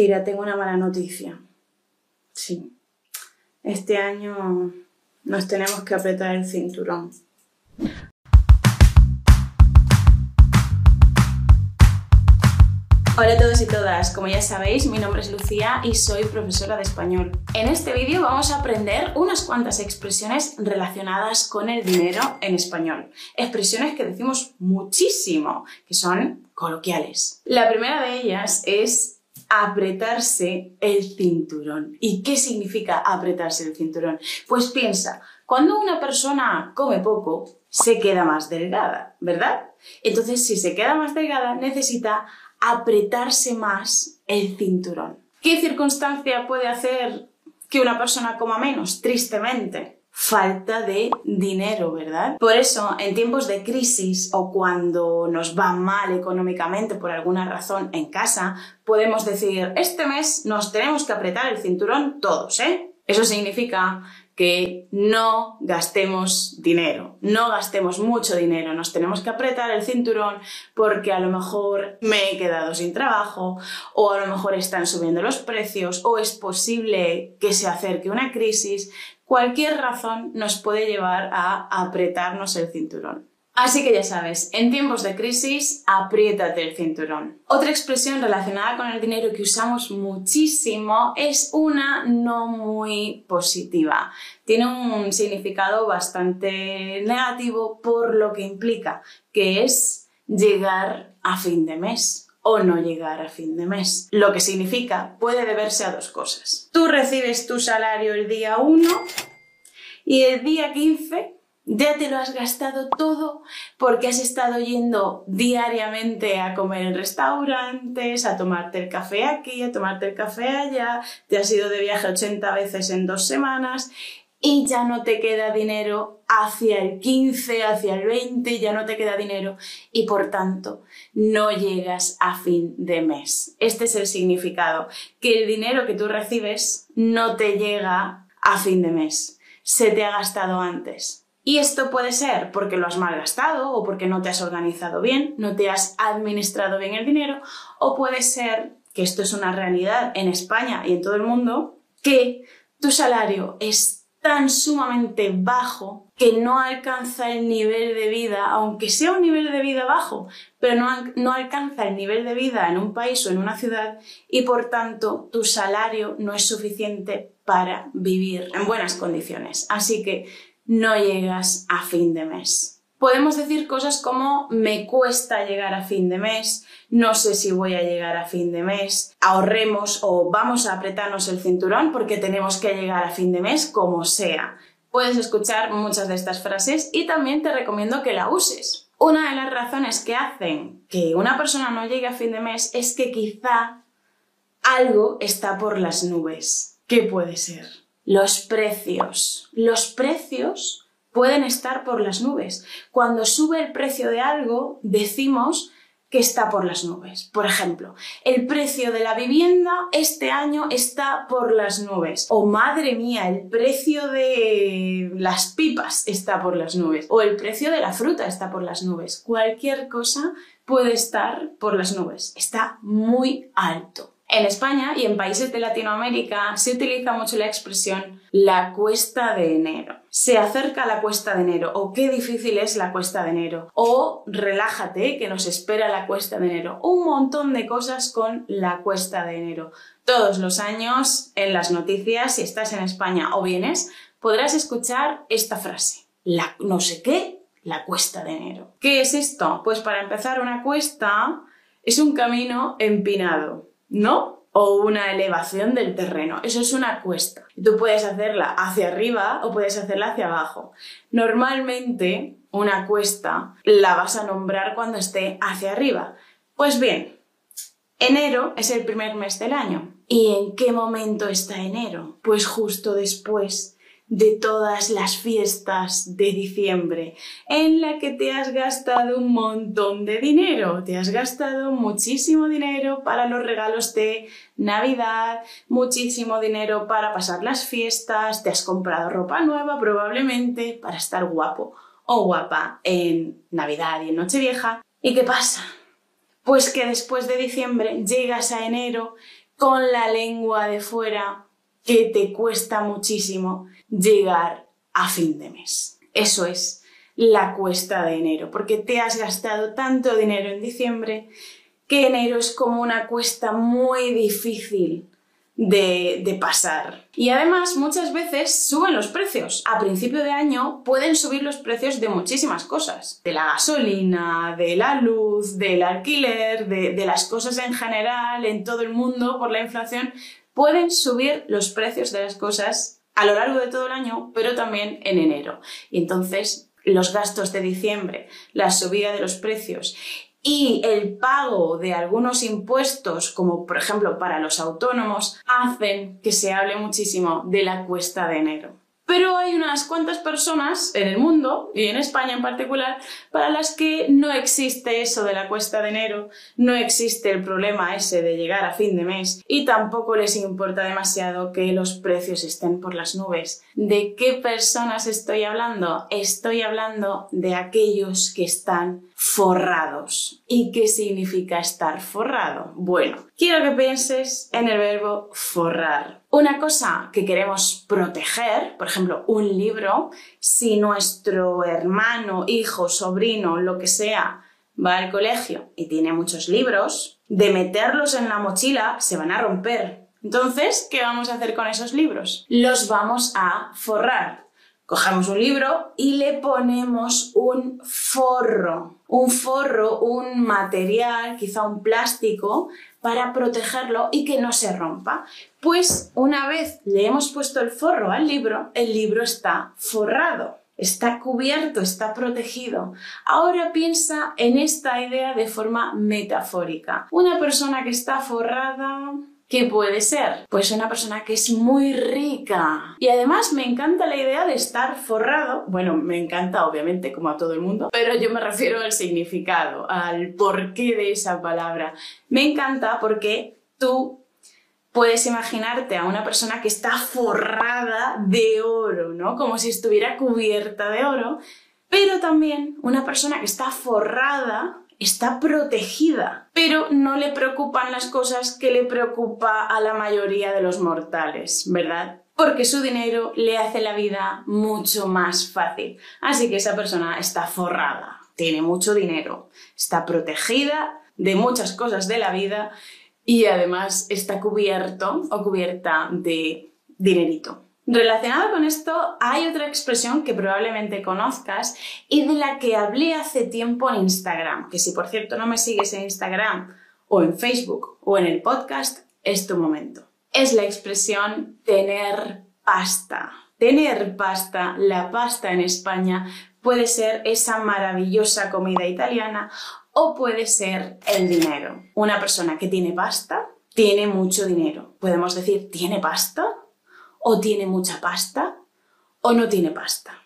Cira, tengo una mala noticia. Sí. Este año nos tenemos que apretar el cinturón. Hola a todos y todas, como ya sabéis, mi nombre es Lucía y soy profesora de español. En este vídeo vamos a aprender unas cuantas expresiones relacionadas con el dinero en español. Expresiones que decimos muchísimo, que son coloquiales. La primera de ellas es apretarse el cinturón. ¿Y qué significa apretarse el cinturón? Pues piensa, cuando una persona come poco, se queda más delgada, ¿verdad? Entonces, si se queda más delgada, necesita apretarse más el cinturón. ¿Qué circunstancia puede hacer que una persona coma menos? Tristemente. Falta de dinero, ¿verdad? Por eso, en tiempos de crisis o cuando nos va mal económicamente por alguna razón en casa, podemos decir, este mes nos tenemos que apretar el cinturón todos, ¿eh? Eso significa que no gastemos dinero, no gastemos mucho dinero, nos tenemos que apretar el cinturón porque a lo mejor me he quedado sin trabajo o a lo mejor están subiendo los precios o es posible que se acerque una crisis, cualquier razón nos puede llevar a apretarnos el cinturón. Así que ya sabes, en tiempos de crisis, apriétate el cinturón. Otra expresión relacionada con el dinero que usamos muchísimo es una no muy positiva. Tiene un significado bastante negativo por lo que implica, que es llegar a fin de mes o no llegar a fin de mes. Lo que significa puede deberse a dos cosas. Tú recibes tu salario el día 1 y el día 15 ya te lo has gastado todo porque has estado yendo diariamente a comer en restaurantes, a tomarte el café aquí, a tomarte el café allá, te has ido de viaje 80 veces en dos semanas y ya no te queda dinero hacia el 15, hacia el 20, ya no te queda dinero y por tanto no llegas a fin de mes. Este es el significado, que el dinero que tú recibes no te llega a fin de mes, se te ha gastado antes. Y esto puede ser porque lo has malgastado o porque no te has organizado bien, no te has administrado bien el dinero, o puede ser, que esto es una realidad en España y en todo el mundo, que tu salario es tan sumamente bajo que no alcanza el nivel de vida, aunque sea un nivel de vida bajo, pero no, no, alcanza el nivel de vida en un país o en una ciudad y por tanto tu salario no es suficiente para vivir en buenas condiciones. Así que no llegas a fin de mes. Podemos decir cosas como me cuesta llegar a fin de mes, no sé si voy a llegar a fin de mes, ahorremos o vamos a apretarnos el cinturón porque tenemos que llegar a fin de mes como sea. Puedes escuchar muchas de estas frases y también te recomiendo que la uses. Una de las razones que hacen que una persona no llegue a fin de mes es que quizá algo está por las nubes. ¿Qué puede ser? Los precios. Los precios pueden estar por las nubes. Cuando sube el precio de algo, decimos que está por las nubes. Por ejemplo, el precio de la vivienda este año está por las nubes. O madre mía, el precio de las pipas está por las nubes. O el precio de la fruta está por las nubes. Cualquier cosa puede estar por las nubes. Está muy alto. En España y en países de Latinoamérica se utiliza mucho la expresión la cuesta de enero. Se acerca la cuesta de enero o qué difícil es la cuesta de enero o relájate que nos espera la cuesta de enero. Un montón de cosas con la cuesta de enero. Todos los años en las noticias, si estás en España o vienes, podrás escuchar esta frase. La no sé qué, la cuesta de enero. ¿Qué es esto? Pues para empezar, una cuesta es un camino empinado ¿no? O una elevación del terreno. Eso es una cuesta. Tú puedes hacerla hacia arriba o puedes hacerla hacia abajo. Normalmente, una cuesta la vas a nombrar cuando esté hacia arriba. Pues bien, enero es el primer mes del año. ¿Y en qué momento está enero? Pues justo después de todas las fiestas de diciembre, en la que te has gastado un montón de dinero, te has gastado muchísimo dinero para los regalos de Navidad, muchísimo dinero para pasar las fiestas, te has comprado ropa nueva probablemente para estar guapo o guapa en Navidad y en Nochevieja. ¿Y qué pasa? Pues que después de diciembre llegas a enero con la lengua de fuera que te cuesta muchísimo llegar a fin de mes. Eso es la cuesta de enero, porque te has gastado tanto dinero en diciembre que enero es como una cuesta muy difícil de, pasar. Y además muchas veces suben los precios. A principio de año pueden subir los precios de muchísimas cosas. De la gasolina, de la luz, del alquiler, de, las cosas en general, en todo el mundo por la inflación. Pueden subir los precios de las cosas a lo largo de todo el año, pero también en enero. Y entonces los gastos de diciembre, la subida de los precios y el pago de algunos impuestos, como por ejemplo para los autónomos, hacen que se hable muchísimo de la cuesta de enero. Pero hay unas cuantas personas en el mundo, y en España en particular, para las que no existe eso de la cuesta de enero, no existe el problema ese de llegar a fin de mes, y tampoco les importa demasiado que los precios estén por las nubes. ¿De qué personas estoy hablando? Estoy hablando de aquellos que están forrados. ¿Y qué significa estar forrado? Bueno, quiero que pienses en el verbo forrar. Una cosa que queremos proteger, por ejemplo, un libro, si nuestro hermano, hijo, sobrino, lo que sea, va al colegio y tiene muchos libros, de meterlos en la mochila se van a romper. Entonces, ¿qué vamos a hacer con esos libros? Los vamos a forrar. Cogemos un libro y le ponemos un forro, un forro, un material, quizá un plástico, para protegerlo y que no se rompa. Pues una vez le hemos puesto el forro al libro, el libro está forrado, está cubierto, está protegido. Ahora piensa en esta idea de forma metafórica. Una persona que está forrada ¿Qué puede ser? Pues una persona que es muy rica. Y además me encanta la idea de estar forrado. Bueno, me encanta obviamente como a todo el mundo, pero yo me refiero al significado, al porqué de esa palabra. Me encanta porque tú puedes imaginarte a una persona que está forrada de oro, ¿no? Como si estuviera cubierta de oro, pero también una persona que está forrada está protegida, pero no le preocupan las cosas que le preocupa a la mayoría de los mortales, ¿verdad? Porque su dinero le hace la vida mucho más fácil. Así que esa persona está forrada, tiene mucho dinero, está protegida de muchas cosas de la vida y además está cubierto o cubierta de dinerito. Relacionado con esto, hay otra expresión que probablemente conozcas y de la que hablé hace tiempo en Instagram, que si por cierto no me sigues en Instagram o en Facebook o en el podcast, es tu momento. Es la expresión tener pasta. Tener pasta, la pasta en España, puede ser esa maravillosa comida italiana o puede ser el dinero. Una persona que tiene pasta tiene mucho dinero. Podemos decir, ¿tiene pasta? O tiene mucha pasta o no tiene pasta.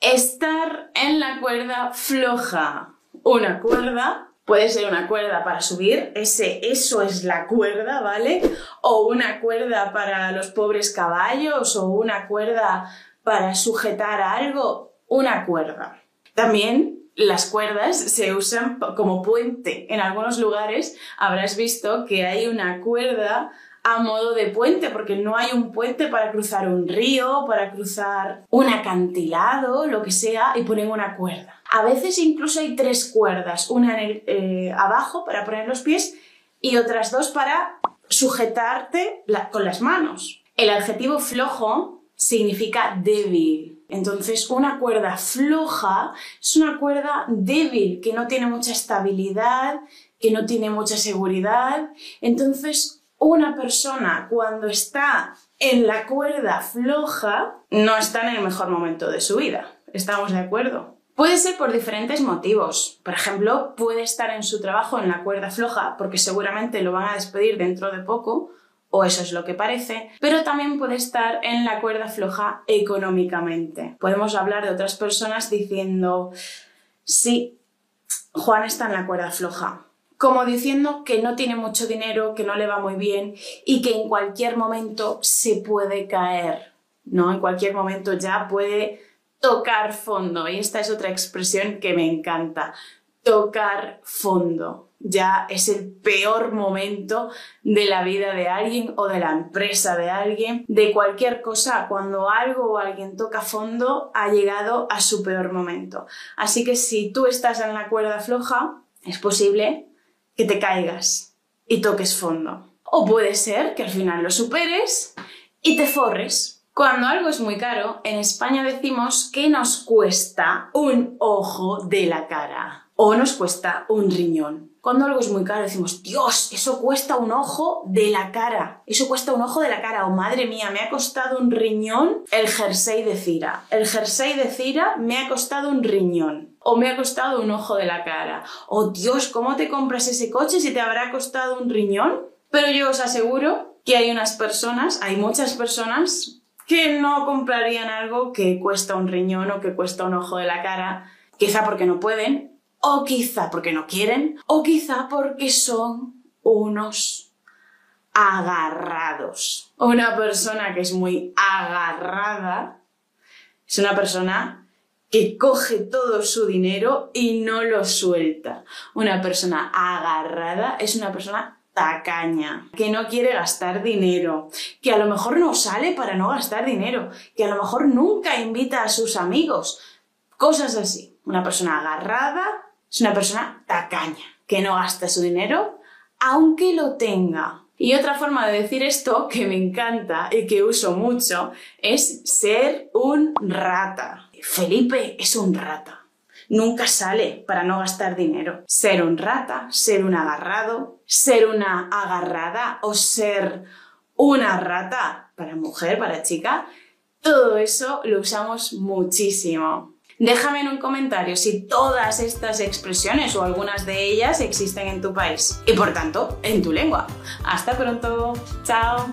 Estar en la cuerda floja. Una cuerda puede ser una cuerda para subir, ese, eso es la cuerda, ¿vale? O una cuerda para los pobres caballos o una cuerda para sujetar algo, una cuerda. También las cuerdas se usan como puente. En algunos lugares habrás visto que hay una cuerda a modo de puente, porque no hay un puente para cruzar un río, para cruzar un acantilado, lo que sea, y ponen una cuerda. A veces incluso hay tres cuerdas, una eh, abajo para poner los pies y otras dos para sujetarte con las manos. El adjetivo flojo significa débil. Entonces, una cuerda floja es una cuerda débil, que no tiene mucha estabilidad, que no tiene mucha seguridad. Entonces, una persona cuando está en la cuerda floja no está en el mejor momento de su vida. ¿Estamos de acuerdo? Puede ser por diferentes motivos. Por ejemplo, puede estar en su trabajo en la cuerda floja porque seguramente lo van a despedir dentro de poco, o eso es lo que parece, pero también puede estar en la cuerda floja económicamente. Podemos hablar de otras personas diciendo, sí, Juan está en la cuerda floja, como diciendo que no tiene mucho dinero, que no le va muy bien y que en cualquier momento se puede caer, ¿no? En cualquier momento ya puede tocar fondo. Y esta es otra expresión que me encanta, tocar fondo. ya es el peor momento de la vida de alguien o de la empresa de alguien, de cualquier cosa. Cuando algo o alguien toca fondo, ha llegado a su peor momento. Así que si tú estás en la cuerda floja, es posible que te caigas y toques fondo. O puede ser que al final lo superes y te forres. Cuando algo es muy caro, en España decimos que nos cuesta un ojo de la cara o nos cuesta un riñón. Cuando algo es muy caro decimos, Dios, eso cuesta un ojo de la cara. Eso cuesta un ojo de la cara. O madre mía, me ha costado un riñón el jersey de Cira. El jersey de Cira me ha costado un riñón. O me ha costado un ojo de la cara. O Dios, ¿cómo te compras ese coche si te habrá costado un riñón? Pero yo os aseguro que hay unas personas, hay muchas personas que no comprarían algo que cuesta un riñón o que cuesta un ojo de la cara, quizá porque no pueden, o quizá porque no quieren, o quizá porque son unos agarrados. Una persona que es muy agarrada es una persona que coge todo su dinero y no lo suelta. Una persona agarrada es una persona tacaña, que no quiere gastar dinero, que a lo mejor no sale para no gastar dinero, que a lo mejor nunca invita a sus amigos. Cosas así. Una persona agarrada es una persona tacaña, que no gasta su dinero aunque lo tenga. Y otra forma de decir esto que me encanta y que uso mucho es ser un rata. Felipe es un rata. Nunca sale para no gastar dinero. Ser un rata, ser un agarrado, ser una agarrada o ser una rata para mujer, para chica, todo eso lo usamos muchísimo. Déjame en un comentario si todas estas expresiones o algunas de ellas existen en tu país y por tanto en tu lengua. Hasta pronto. Chao.